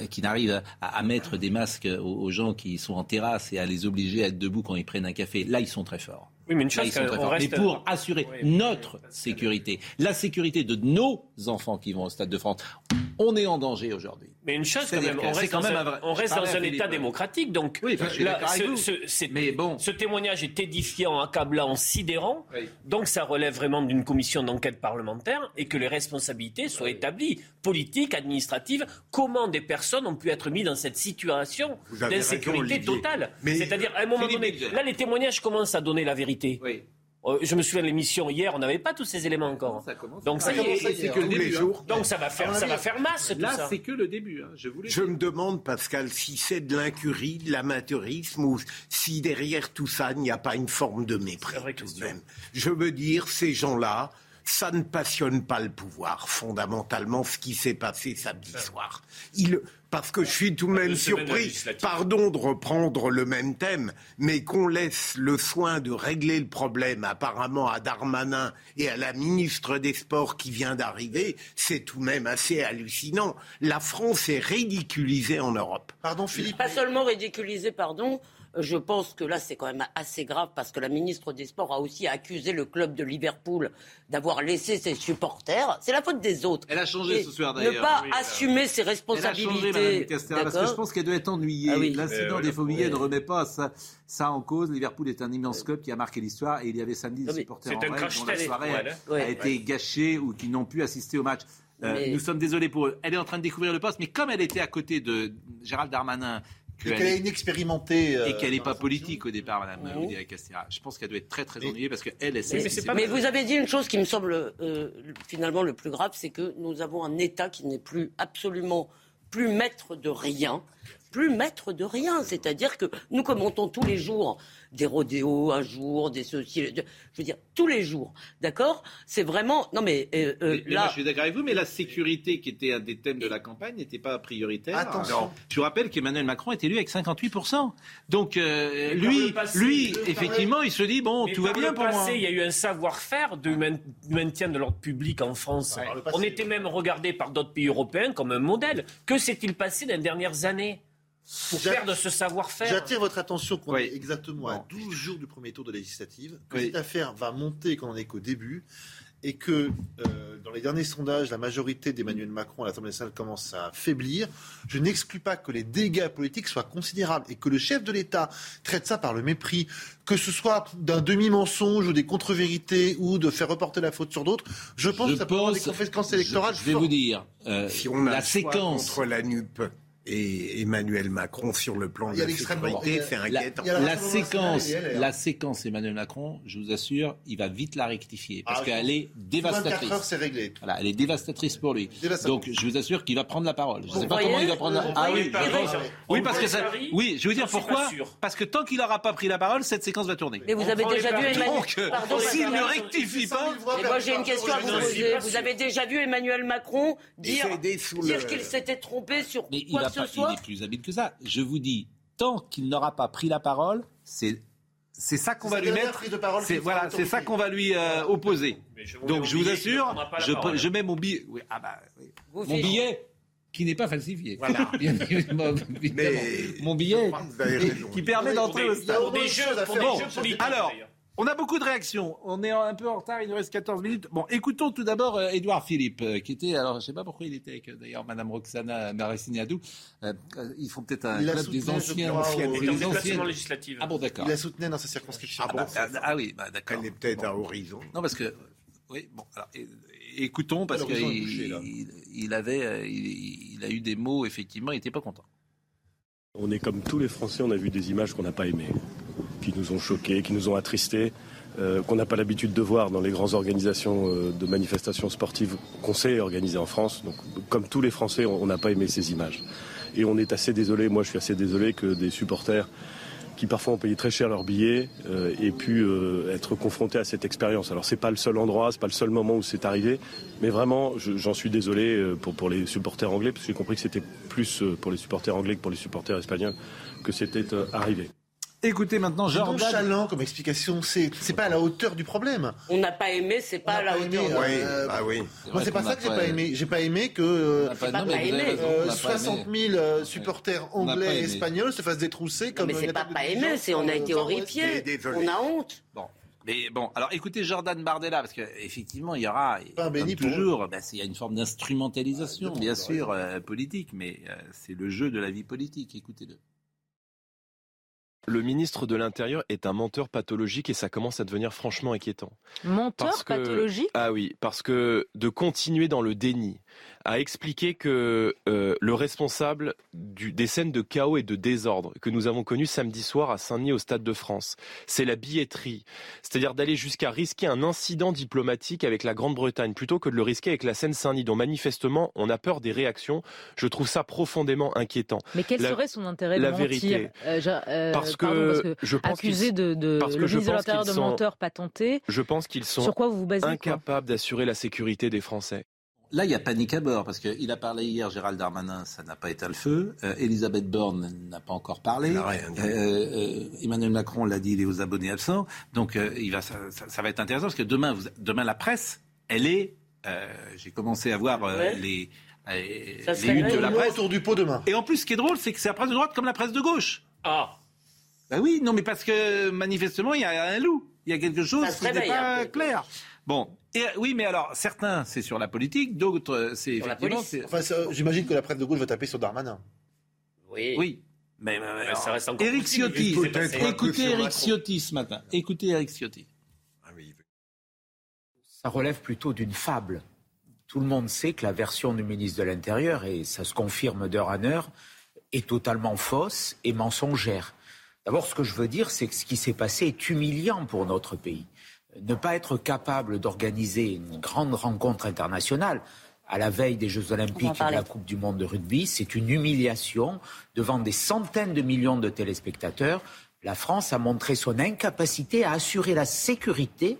qui n'arrive à, mettre des masques aux, gens qui sont en terrasse et à les obliger à être debout quand ils prennent un café, là ils sont très forts. Oui, mais une chose, mais pour assurer notre sécurité, la sécurité de nos enfants qui vont au Stade de France, on est en danger aujourd'hui. Mais une chose, quand même, on reste, dans, un, on reste dans un État démocratique. Donc, oui, ce, mais bon. ce témoignage est édifiant, accablant, sidérant. Donc, ça relève vraiment d'une commission d'enquête parlementaire et que les responsabilités soient établies, politiques, administratives. Comment des personnes ont pu être mises dans cette situation d'insécurité totale C'est-à-dire, à un moment donné, là, les témoignages commencent à donner la vérité. Euh, je me souviens de l'émission hier, on n'avait pas tous ces éléments encore. Donc ça, c'est que le début. Hein. Donc ça va faire, ça va faire masse. Là, c'est que le début. Hein. Je, je me demande, Pascal, si c'est de l'incurie, de l'amateurisme, ou si derrière tout ça, il n'y a pas une forme de mépris tout de même. Je veux dire, ces gens-là, ça ne passionne pas le pouvoir, fondamentalement, ce qui s'est passé samedi soir. Parce que je suis tout de même surpris, pardon de reprendre le même thème, mais qu'on laisse le soin de régler le problème apparemment à Darmanin et à la ministre des Sports qui vient d'arriver, c'est tout de même assez hallucinant. La France est ridiculisée en Europe. Pardon Philippe. Pas seulement ridiculisée, pardon, je pense que là, c'est quand même assez grave parce que la ministre des Sports a aussi accusé le club de Liverpool d'avoir laissé ses supporters. C'est la faute des autres. Elle a changé ce soir d'ailleurs. Ne pas assumer ses responsabilités. Elle a changé, Castera, parce que je pense qu'elle doit être ennuyée. Ah L'incident eh des faux billets ne remet pas ça, ça, en cause. Liverpool est un immense club qui a marqué l'histoire et il y avait samedi des supporters en règle dont la soirée a, été gâchée ou qui n'ont pu assister au match. Euh, nous sommes désolés pour eux. Elle est en train de découvrir le poste, mais comme elle était à côté de Gérald Darmanin, qu'elle est inexpérimentée. et qu'elle n'est pas politique au départ, Madame mmh. Castera. Je pense qu'elle doit être très très ennuyée parce qu'elle, elle sait. Mais, mais vous avez dit une chose qui me semble finalement le plus grave, c'est que nous avons un État qui n'est plus absolument plus maître de rien, plus maître de rien. C'est-à-dire que nous commentons tous les jours des rodéos un jour, des ceci, je veux dire tous les jours, d'accord? C'est vraiment non mais, euh, euh, là. je suis d'accord avec vous, mais la sécurité qui était un des thèmes de la campagne n'était pas prioritaire. Attention. Je vous rappelle qu'Emmanuel Macron est élu avec 58 Donc euh, lui, lui, effectivement, il se dit bon, tout va bien pour moi. Il y a eu un savoir-faire de maintien de l'ordre public en France. On était même regardé par d'autres pays européens comme un modèle. Que s'est-il passé dans les dernières années? Pour perdre ce savoir-faire. J'attire votre attention qu'on est exactement à 12 jours du premier tour de législative, que cette affaire va monter quand on est qu'au début, et que euh, dans les derniers sondages, la majorité d'Emmanuel Macron à l'Assemblée nationale commence à faiblir. Je n'exclus pas que les dégâts politiques soient considérables et que le chef de l'État traite ça par le mépris, que ce soit d'un demi-mensonge ou des contre-vérités ou de faire reporter la faute sur d'autres. Je pense que ça peut avoir des conséquences électorales. Je, vais vous dire, euh, si on a la séquence contre la NUP et Emmanuel Macron sur le plan de la sécurité, c'est inquiétant. La, séquence, la séquence Emmanuel Macron, je vous assure, il va vite la rectifier parce ah, qu'elle est dévastatrice. c'est réglé. Voilà, elle est dévastatrice pour lui. Donc je vous assure qu'il va prendre la parole. Je ne sais pas comment il va prendre la parole. Ah oui, oui parce que ça, oui, je veux dire pourquoi Parce que tant qu'il n'aura pas pris la parole, cette séquence va tourner. Mais vous avez déjà vu Emmanuel Macron s'il ne rectifie pas, moi j'ai une question à vous poser. Vous avez déjà vu Emmanuel Macron dire qu'il s'était trompé sur quoi il est plus habile que ça. Je vous dis, tant qu'il n'aura pas pris la parole, c'est c'est ça qu'on va lui mettre. C'est voilà, c'est ça qu'on va lui euh, opposer. Donc je vous assure, je, je, mets mon billet. Oui, ah bah, mon billet qui n'est pas falsifié. Voilà. <laughs> <laughs> mon billet qui permet d'entrer au stade. Pour des jeux, pour des jeux Alors. On a beaucoup de réactions. On est un peu en retard. Il nous reste 14 minutes. Bon, écoutons tout d'abord euh, Édouard Philippe, euh, qui était, alors je ne sais pas pourquoi il était avec euh, d'ailleurs Madame Roxana Maracineadou. Euh, ils font peut-être un club des anciens. des anciennes législatives. Ah bon, d'accord. Il la soutenait dans sa circonscription. Ah, bon, ah, ah oui, bah, d'accord. Elle est peut-être à horizon. Non, parce que. Oui, bon, alors, écoutons, parce qu'il il, il, avait, il, il a eu des mots, effectivement, il n'était pas content. On est comme tous les Français, on a vu des images qu'on n'a pas aimées qui nous ont choqués, qui nous ont attristés, euh, qu'on n'a pas l'habitude de voir dans les grandes organisations euh, de manifestations sportives qu'on sait organiser en France. Donc, comme tous les Français, on n'a pas aimé ces images. Et on est assez désolé, moi je suis assez désolé que des supporters qui parfois ont payé très cher leur billet euh, aient pu être confrontés à cette expérience. Alors c'est pas le seul endroit, c'est pas le seul moment où c'est arrivé, mais vraiment j'en suis désolé pour, pour les supporters anglais, parce que j'ai compris que c'était plus pour les supporters anglais que pour les supporters espagnols que c'était arrivé. Écoutez maintenant Jordan. chalant comme explication, c'est c'est pas à la hauteur du problème. On n'a pas aimé, c'est pas à la hauteur. Aimé, euh, bah oui. Moi c'est pas ça que j'ai pas aimé. J'ai pas aimé que 60 000 supporters anglais et espagnols se fassent détrousser comme. Mais c'est pas pas aimé, c'est on a été horrifiés, on a honte. Bon. Mais bon, alors écoutez Jordan Bardella, parce qu'effectivement, il y aura toujours, ben, il y a une forme d'instrumentalisation, bien sûr, euh, politique, mais euh, c'est le jeu de la vie politique. Écoutez-le. Le ministre de l'Intérieur est un menteur pathologique et ça commence à devenir franchement inquiétant. Menteur pathologique? Ah oui, parce que de continuer dans le déni, a expliqué que euh, le responsable du, des scènes de chaos et de désordre que nous avons connues samedi soir à Saint-Denis au Stade de France, c'est la billetterie. C'est-à-dire d'aller jusqu'à risquer un incident diplomatique avec la Grande-Bretagne plutôt que de le risquer avec la Seine-Saint-Denis, dont manifestement on a peur des réactions. Je trouve ça profondément inquiétant. Mais quel serait son intérêt la de vérité. mentir euh, euh, parce, que je pense accusé de, de parce que le ministre de l'Intérieur de menteur patenté. Je pense qu'ils sont Sur quoi vous, vous basez, incapables d'assurer la sécurité des Français. Là, il y a panique à bord, parce qu'il a parlé hier, Gérald Darmanin, ça n'a pas été le feu. Euh, Elisabeth Borne n'a pas encore parlé. Euh, euh, Emmanuel Macron l'a dit, il est aux abonnés absents. Donc, il va, ça, va être intéressant, parce que demain, vous, demain la presse, elle est... J'ai commencé à voir les... les de la presse. autour du pot demain. Et en plus, ce qui est drôle, c'est que c'est la presse de droite comme la presse de gauche. Ah Ben oui, non, mais parce que manifestement, il y a un loup. Il y a quelque chose qui n'est pas clair. Bon, et, oui, mais alors, certains, c'est sur la politique, d'autres, euh, c'est effectivement... Enfin, j'imagine que la presse de gauche va taper sur Darmanin. Oui. Oui. Mais, ça reste encore Eric Ciotti, écoutez Eric Ciotti ce matin. Écoutez Eric Ciotti. Ah ça relève plutôt d'une fable. Tout le monde sait que la version du ministre de l'Intérieur, et ça se confirme d'heure en heure, est totalement fausse et mensongère. D'abord, ce que je veux dire, c'est que ce qui s'est passé est humiliant pour notre pays. Ne pas être capable d'organiser une grande rencontre internationale à la veille des Jeux Olympiques et de la Coupe du Monde de rugby, c'est une humiliation devant des centaines de millions de téléspectateurs. La France a montré son incapacité à assurer la sécurité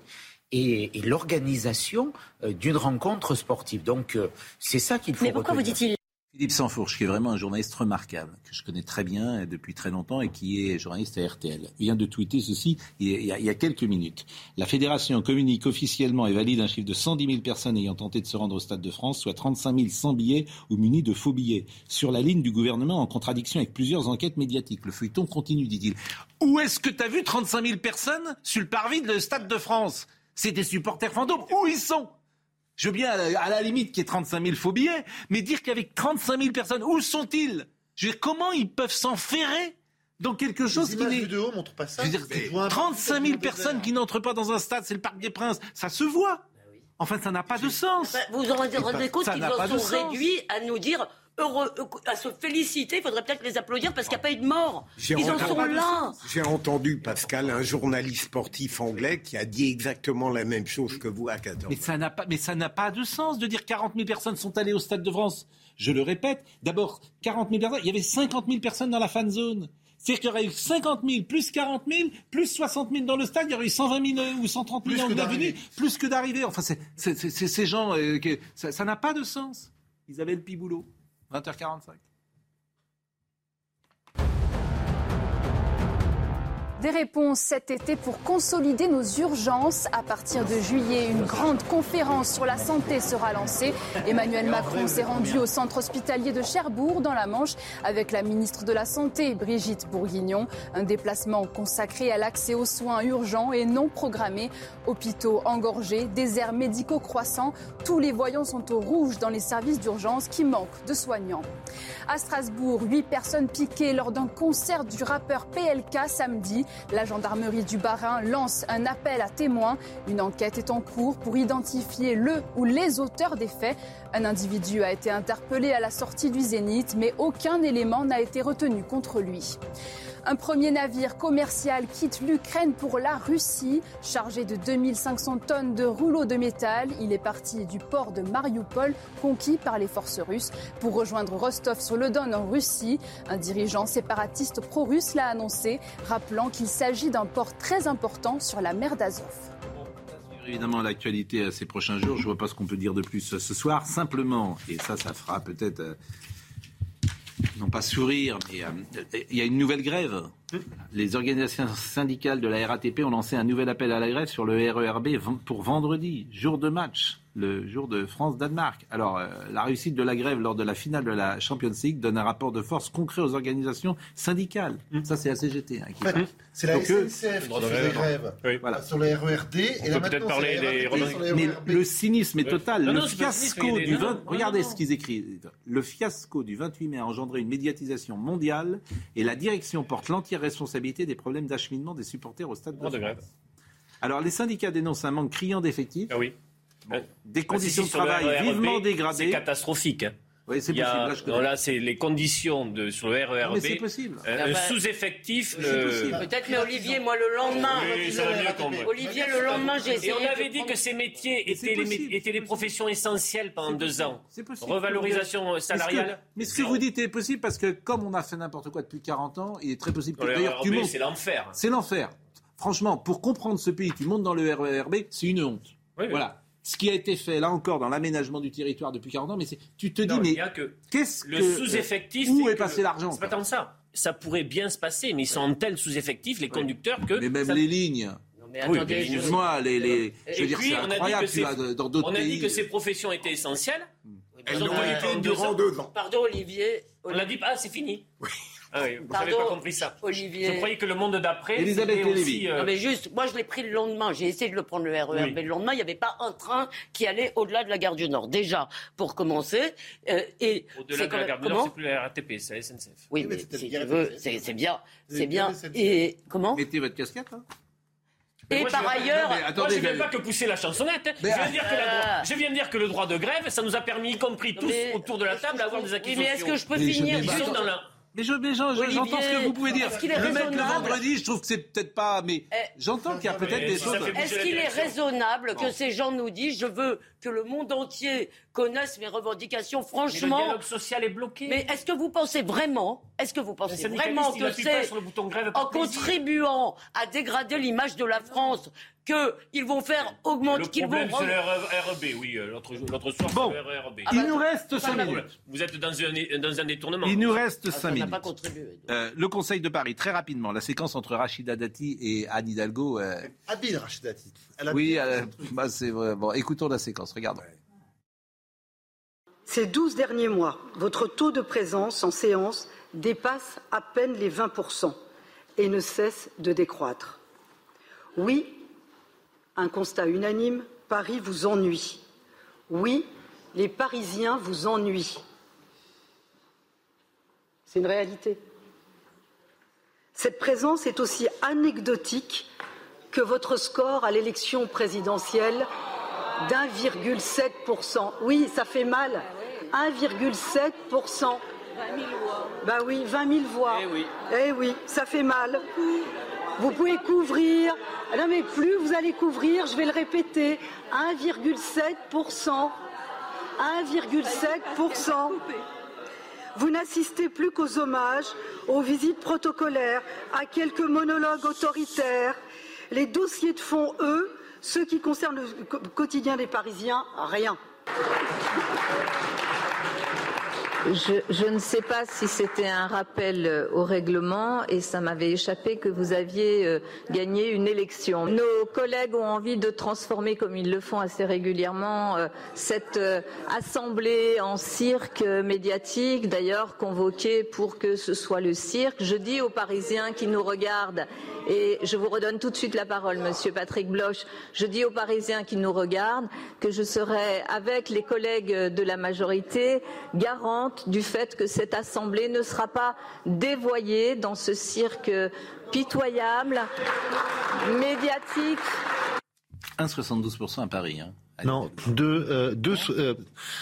et, l'organisation euh, d'une rencontre sportive. Donc, euh, c'est ça qu'il faut. Mais pourquoi vous dit-il Philippe Sansfourche, qui est vraiment un journaliste remarquable, que je connais très bien depuis très longtemps et qui est journaliste à RTL, vient de tweeter ceci il y, a, quelques minutes. La fédération communique officiellement et valide un chiffre de 110 000 personnes ayant tenté de se rendre au Stade de France, soit 35 000 sans billets ou munis de faux billets, sur la ligne du gouvernement en contradiction avec plusieurs enquêtes médiatiques. Le feuilleton continue, dit-il. Où est-ce que tu as vu 35 000 personnes sur le parvis de Stade de France? C'est des supporters fantômes. Où ils sont? Je veux bien, à la limite, qu'il y ait 35 000 faux billets, mais dire qu'avec 35 000 personnes, où sont-ils? Je veux dire, Comment ils peuvent s'enferrer dans quelque chose qui n'est... montrent pas ça. 35 000 personnes qui n'entrent pas dans un stade, c'est le Parc des Princes, ça se voit. Enfin, ça n'a pas de sens. Vous vous rendez compte qu'ils en sont réduits à nous dire heureux, à se féliciter. Il faudrait peut-être les applaudir parce qu'il n'y a pas eu de mort. Ils en sont là. J'ai entendu, Pascal, un journaliste sportif anglais qui a dit exactement la même chose que vous à 14 Mais ça n'a pas, mais ça n'a pas de sens de dire 40 000 personnes sont allées au Stade de France. Je le répète. D'abord, 40 000 personnes. Il y avait 50 000 personnes dans la fan zone. C'est-à-dire qu'il y aurait eu 50 000, plus 40 000, plus 60 000 dans le stade, il y aurait eu 120 000 ou 130 000 en devenus, plus que d'arrivée. Enfin, c'est ces gens, euh, ça n'a pas de sens. Ils avaient le piboulot. 20h45. Des réponses cet été pour consolider nos urgences. À partir de juillet, une grande conférence sur la santé sera lancée. Emmanuel Macron s'est rendu au centre hospitalier de Cherbourg, dans la Manche, avec la ministre de la Santé, Brigitte Bourguignon. Un déplacement consacré à l'accès aux soins urgents et non programmés. Hôpitaux engorgés, déserts médicaux croissants. Tous les voyants sont au rouge dans les services d'urgence qui manquent de soignants. À Strasbourg, huit personnes piquées lors d'un concert du rappeur PLK samedi. La gendarmerie du Bas-Rhin lance un appel à témoins. Une enquête est en cours pour identifier le ou les auteurs des faits. Un individu a été interpellé à la sortie du Zénith, mais aucun élément n'a été retenu contre lui. Un premier navire commercial quitte l'Ukraine pour la Russie. Chargé de 2500 tonnes de rouleaux de métal, il est parti du port de Mariupol, conquis par les forces russes, pour rejoindre Rostov-sur-le-Don en Russie. Un dirigeant séparatiste pro-russe l'a annoncé, rappelant qu'il s'agit d'un port très important sur la mer d'Azov évidemment l'actualité ces prochains jours. Je ne vois pas ce qu'on peut dire de plus ce soir. Simplement, et ça, ça fera peut-être euh, non pas sourire, mais euh, il y a une nouvelle grève. Les organisations syndicales de la RATP ont lancé un nouvel appel à la grève sur le RERB pour vendredi, jour de match le jour de France-Danemark. Alors, euh, la réussite de la grève lors de la finale de la Champions League donne un rapport de force concret aux organisations syndicales. Mmh. Ça, c'est la CGT. Hein, c'est la SNCF qui fait des grèves voilà. sur le RERD. Et On peut peut-être parler des... Mais le cynisme est total. le fiasco du 20... Regardez ce qu'ils écrivent. Le fiasco du 28 mai a engendré une médiatisation mondiale et la direction porte l'entière responsabilité des problèmes d'acheminement des supporters au stade de, de grève. Alors, les syndicats dénoncent un manque criant d'effectifs. Ah oui des conditions de travail vivement dégradées. C'est catastrophique. Hein. Oui, c'est possible. là, c'est les conditions de, sur le RERB. Mais c'est possible. Un, ah bah, sous-effectif. Peut-être, mais Olivier, moi, le lendemain. Olivier, le lendemain, j'ai essayé. Et on avait dit que ces métiers étaient les, étaient les, professions essentielles pendant deux ans. C'est possible. Revalorisation salariale. Mais ce que, vous dites est possible parce que, comme on a fait n'importe quoi depuis 40 ans, il est très possible que d'ailleurs tu montes. C'est l'enfer. C'est l'enfer. Franchement, pour comprendre ce pays, tu montes dans le RERB, c'est une honte. Voilà ce qui a été fait là encore dans l'aménagement du territoire depuis 40 ans, mais tu te dis, mais qu'est-ce que. Le sous-effectif. Où est, passé l'argent C'est pas tant ça. Ça pourrait bien se passer, mais ils sont en tel sous-effectif, les conducteurs, que. Mais même les lignes. excuse-moi, les, les, je veux dire, c'est incroyable, tu vas dans d'autres pays. On a dit que ces professions étaient essentielles. Elles l'ont été durant deux ans. Pardon, Olivier. On l'a dit, ah, c'est fini. Ah oui, vous n'avez pas compris ça. Olivier. Je croyais que le monde d'après. Elisabeth Lévy. Euh... Non, mais juste, moi je l'ai pris le lendemain. J'ai essayé de le prendre le RER, mais le lendemain, il n'y avait pas un train qui allait au-delà de la gare du Nord. Déjà, pour commencer. Euh, et au-delà de la gare du Nord, c'est plus la RATP, c'est la SNCF. Oui, mais, si tu veux, c'est bien. C'est bien. Et comment Mettez votre casquette, hein et par ailleurs, moi je ne viens pas que pousser la chansonnette. Hein. Je, viens dire que euh, je viens de dire que le droit de grève, ça nous a permis, y compris tous autour de la table, d'avoir des acquis mais est-ce que je peux finir dans la Mais j'entends ce que vous pouvez dire. Le mettre le vendredi, je trouve que c'est peut-être pas. Mais eh, j'entends qu'il y a peut-être des choses. Est-ce qu'il est raisonnable que ces gens nous disent je veux que le monde entier connaisse mes revendications Franchement. le dialogue social est bloqué. Mais est-ce que vous pensez vraiment, est-ce que vous pensez vraiment que c'est en contribuant à dégrader l'image de la France qu'ils vont faire augmenter. Le problème, c'est le REB, oui, euh, l'autre soir, bon, le REB. Il nous reste 5 minutes. Vous êtes dans un, dans un détournement. Il nous reste 5 ah, minutes. Pas contribué, euh, le Conseil de Paris, très rapidement, la séquence entre Rachida Dati et Anne Hidalgo. Euh... Habile, Rachida Dati. Oui, euh, bah, c'est vrai. Bon, écoutons la séquence, Ces 12 derniers mois, votre taux de présence en séance dépasse à peine les 20% et ne cesse de décroître. Oui, un constat unanime, Paris vous ennuie. Oui, les Parisiens vous ennuient. C'est une réalité. Cette présence est aussi anecdotique que votre score à l'élection présidentielle d'1,7%. Oui, ça fait mal. 1,7%. Bah oui, 20 000 voix. Eh oui. Eh oui, ça fait mal. Vous pouvez couvrir. Non mais plus vous allez couvrir, je vais le répéter, 1,7%. 1,7%. Vous n'assistez plus qu'aux hommages, aux visites protocolaires, à quelques monologues autoritaires. Les dossiers de fond, eux, ceux qui concernent le quotidien des Parisiens, rien. Je, ne sais pas si c'était un rappel euh, au règlement et ça m'avait échappé que vous aviez euh, gagné une élection. Nos collègues ont envie de transformer, comme ils le font assez régulièrement, euh, cette assemblée en cirque médiatique, d'ailleurs convoquée pour que ce soit le cirque. Je dis aux Parisiens qui nous regardent, et je vous redonne tout de suite la parole, Monsieur Patrick Bloch, je dis aux Parisiens qui nous regardent que je serai, avec les collègues de la majorité, garante du fait que cette Assemblée ne sera pas dévoyée dans ce cirque pitoyable, médiatique. 1,72% à Paris. Hein. Non, de, euh, euh,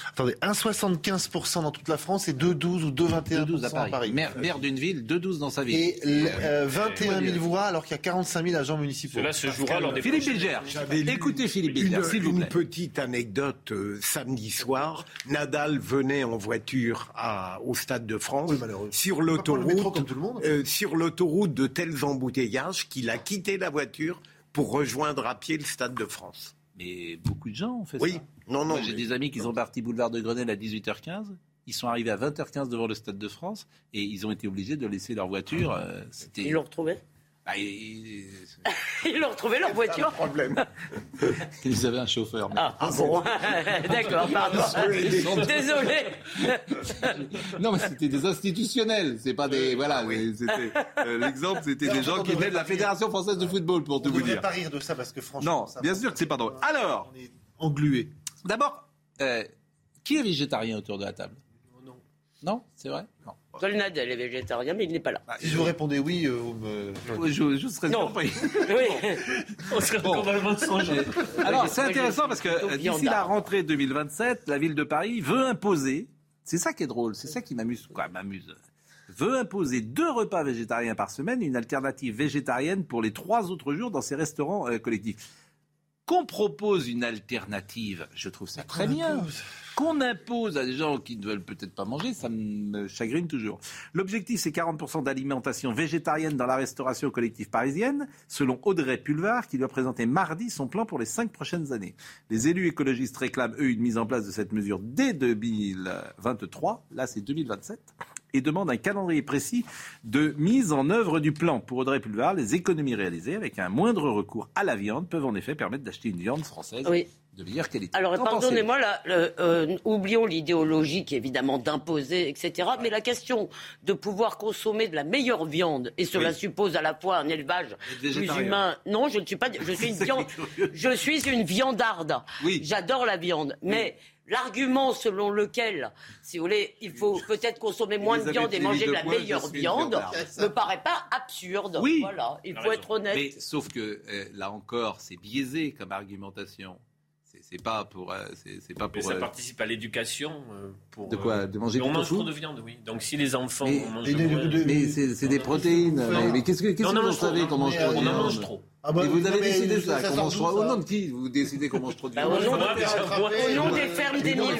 attendez, 1,75% dans toute la France et 2,12 ou 2,21% à Paris. Paris. Maire, d'une ville, 2,12 dans sa ville. Et 21 000 voix alors qu'il y a 45 000 agents municipaux. Cela se jouera lors des Philippe Bilger. Écoutez Philippe Bilger, s'il vous plaît. Une petite anecdote euh, samedi soir. Nadal venait en voiture à, au Stade de France sur l'autoroute, euh, sur l'autoroute de tels embouteillages qu'il a quitté la voiture pour rejoindre à pied le Stade de France. Mais beaucoup de gens ont fait oui. ça. Non, non. J'ai des amis qui sont partis boulevard de Grenelle à 18h15. Ils sont arrivés à 20h15 devant le Stade de France et ils ont été obligés de laisser leur voiture. Euh, ils l'ont retrouvé bah, <laughs> ils... l'ont retrouvé leur voiture. problème. <laughs> Ils avaient un chauffeur. Ah, ah bon? <laughs> D'accord, pardon. Désolé. non, mais c'était des institutionnels. C'est pas des. Voilà. Euh, l'exemple, c'était des gens qui venaient de la Fédération française de football, pour tout vous dire. On ne pas rire de ça parce que franchement. Non, bien sûr que c'est pas drôle. Alors. On est englué. D'abord, euh, qui est végétarien autour de la table? Non. Non, c'est vrai? Non. Nadal est végétarien, mais il n'est pas là. Bah, si je vous répondais oui, euh, vous me... je, je, serais non. surpris. <laughs> oui, <laughs> on serait bon. complètement changé. <laughs> Alors, c'est intéressant parce que d'ici la rentrée 2027, la ville de Paris veut imposer, c'est ça qui est drôle, c'est ça qui m'amuse, quoi, m'amuse, veut imposer deux repas végétariens par semaine, une alternative végétarienne pour les trois autres jours dans ses restaurants euh, collectifs. Qu'on propose une alternative, je trouve ça très bien qu'on impose à des gens qui ne veulent peut-être pas manger, ça me chagrine toujours. L'objectif, c'est 40% d'alimentation végétarienne dans la restauration collective parisienne, selon Audrey Pulvar, qui doit présenter mardi son plan pour les cinq prochaines années. Les élus écologistes réclament, eux, une mise en place de cette mesure dès 2023. Là, c'est 2027 et demandent un calendrier précis de mise en œuvre du plan. Pour Audrey Pulvar, les économies réalisées avec un moindre recours à la viande peuvent en effet permettre d'acheter une viande française oui. Alors, pardonnez-moi, euh, oublions l'idéologie qui évidemment d'imposer, etc. Mais la question de pouvoir consommer de la meilleure viande, et cela suppose à la fois un élevage plus humain. Non, je ne suis pas. Je <laughs> suis une viande. je suis une viandarde. Oui. J'adore la viande, mais. L'argument selon lequel, si vous voulez, il faut <laughs> peut-être consommer moins de viande et manger de la meilleure viande, ne me paraît pas absurde. Oui, voilà, il faut être honnête. Mais sauf que euh, là encore, c'est biaisé comme argumentation C'est pas pour. Euh, c'est pas pour. Mais ça euh, participe à l'éducation. Euh, pour, de quoi De manger On mange trop de viande, oui. Donc si les enfants mais, mangent mais c'est des protéines. Mais, qu'est-ce que, qu'est-ce que vous savez qu'on mange trop On en mange trop. Ah bah, et vous avez décidé ça, mange trop. Au nom de qui vous décidez qu'on mange trop de viande Au nom des fermes des mille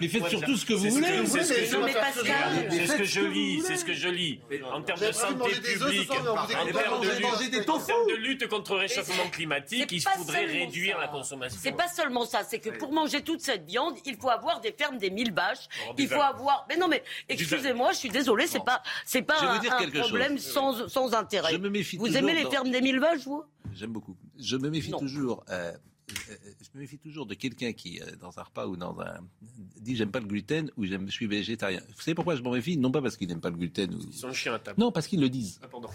Mais faites surtout ce que vous voulez. C'est ce que je lis. C'est ce que je lis. En termes de santé publique, en termes de lutte contre le réchauffement climatique, il faudrait réduire la consommation. C'est pas seulement ça. C'est que pour manger toute cette viande, il faut avoir des fermes des mille vaches. Il faut avoir. Mais non, mais excusez-moi, je suis désolé, c'est pas, c'est pas un problème sans sans intérêt. Vous aimez les fermes des mille vaches J'aime beaucoup. Je me méfie toujours. Euh, euh, je me méfie toujours de quelqu'un qui, euh, dans un repas ou dans un. dit j'aime pas le gluten ou je suis végétarien. Vous savez pourquoi je m'en méfie? Non pas parce qu'ils n'aiment pas le gluten. Ou... Ils sont chiens à table. Non, parce qu'ils le disent. Ah, pardon.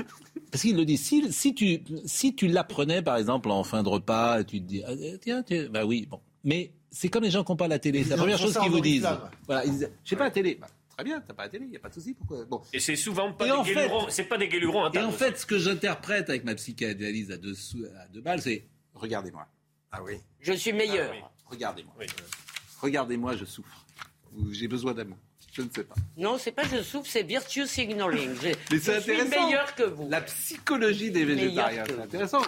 <laughs> parce qu'ils le disent. Si, si tu, si tu l'apprenais, par exemple, en fin de repas, tu te dis ah, tiens, tiens, bah oui, bon. Mais c'est comme les gens qui n'ont pas la télé. C'est la première chose qu'ils vous disent. Voilà, ils disent j'ai pas la télé. Bah, Très bien, t'as pas la télé, il n'y a pas de souci. Pourquoi? Bon. Et c'est souvent pas des guélurons, c'est pas des guélurons. Et en fait, ce que j'interprète avec ma psychanalyse à deux, à deux balles, c'est regardez-moi. Ah oui. Je suis meilleur. Ah regardez-moi. Regardez-moi, je souffre. J'ai besoin d'amour. Je ne sais pas. Non, c'est pas je souffre, c'est virtue signaling. Mais c'est intéressant. suis meilleur que vous. La psychologie des végétariens, c'est intéressant.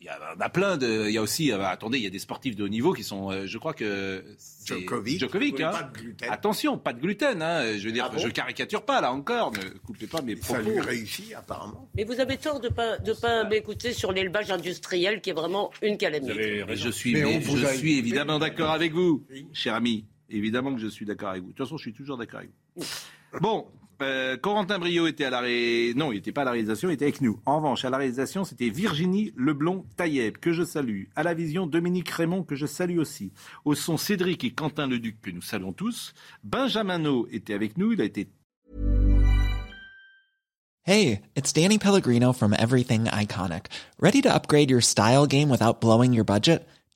Il y en a plein de. Il y a aussi. Euh, attendez, il y a des sportifs de haut niveau qui sont. Euh, je crois que. Djokovic. Djokovic. Hein. Pas de gluten. Attention, pas de gluten. Hein. Je veux dire, ah je caricature pas là encore. Ne coupez pas mes propos. Ça lui réussit apparemment. Mais vous avez tort de pas de pas m'écouter sur l'élevage industriel qui est vraiment une calamité. je suis, je suis évidemment d'accord avec vous, cher ami. Évidemment que je suis d'accord avec vous. De toute façon, je suis toujours d'accord avec vous. Bon, euh, Corentin Brio était à la ré... non, il n'était pas à la réalisation, il était avec nous. En revanche, à la réalisation, c'était Virginie Leblon Taïeb que je salue. À la vision, Dominique Raymond que je salue aussi. Au son, Cédric et Quentin Leduc que nous saluons tous. Benjamin était avec nous, il a été Hey, it's Danny Pellegrino from Everything Iconic. Ready to upgrade your style game without blowing your budget?